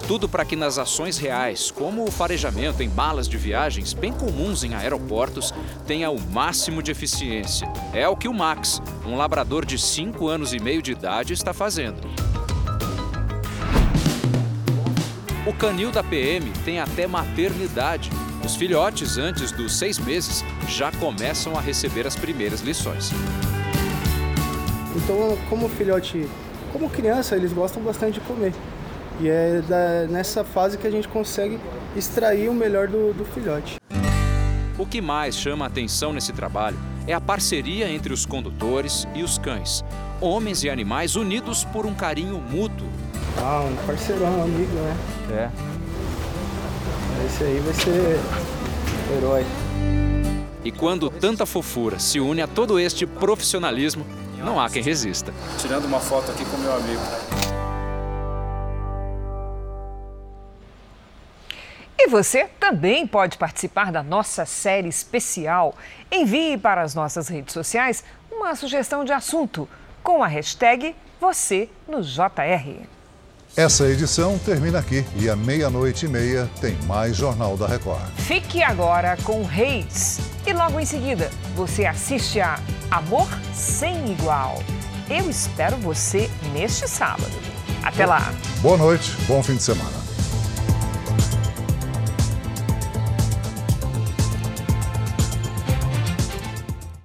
Tudo para que nas ações reais, como o farejamento em balas de viagens bem comuns em aeroportos, tenha o máximo de eficiência. É o que o Max, um labrador de 5 anos e meio de idade, está fazendo. O canil da PM tem até maternidade. Os filhotes, antes dos seis meses, já começam a receber as primeiras lições. Então, como filhote, como criança, eles gostam bastante de comer. E é da, nessa fase que a gente consegue extrair o melhor do, do filhote. O que mais chama a atenção nesse trabalho é a parceria entre os condutores e os cães. Homens e animais unidos por um carinho mútuo ah, um parceirão, um amigo, né? É. Esse aí vai ser herói. E quando tanta fofura se une a todo este profissionalismo, não há quem resista. Tirando uma foto aqui com meu amigo. E você também pode participar da nossa série especial. Envie para as nossas redes sociais uma sugestão de assunto com a hashtag você no JR. Essa edição termina aqui e à meia-noite e meia tem mais Jornal da Record. Fique agora com Reis e logo em seguida você assiste a Amor Sem Igual. Eu espero você neste sábado. Até lá. Boa noite, bom fim de semana.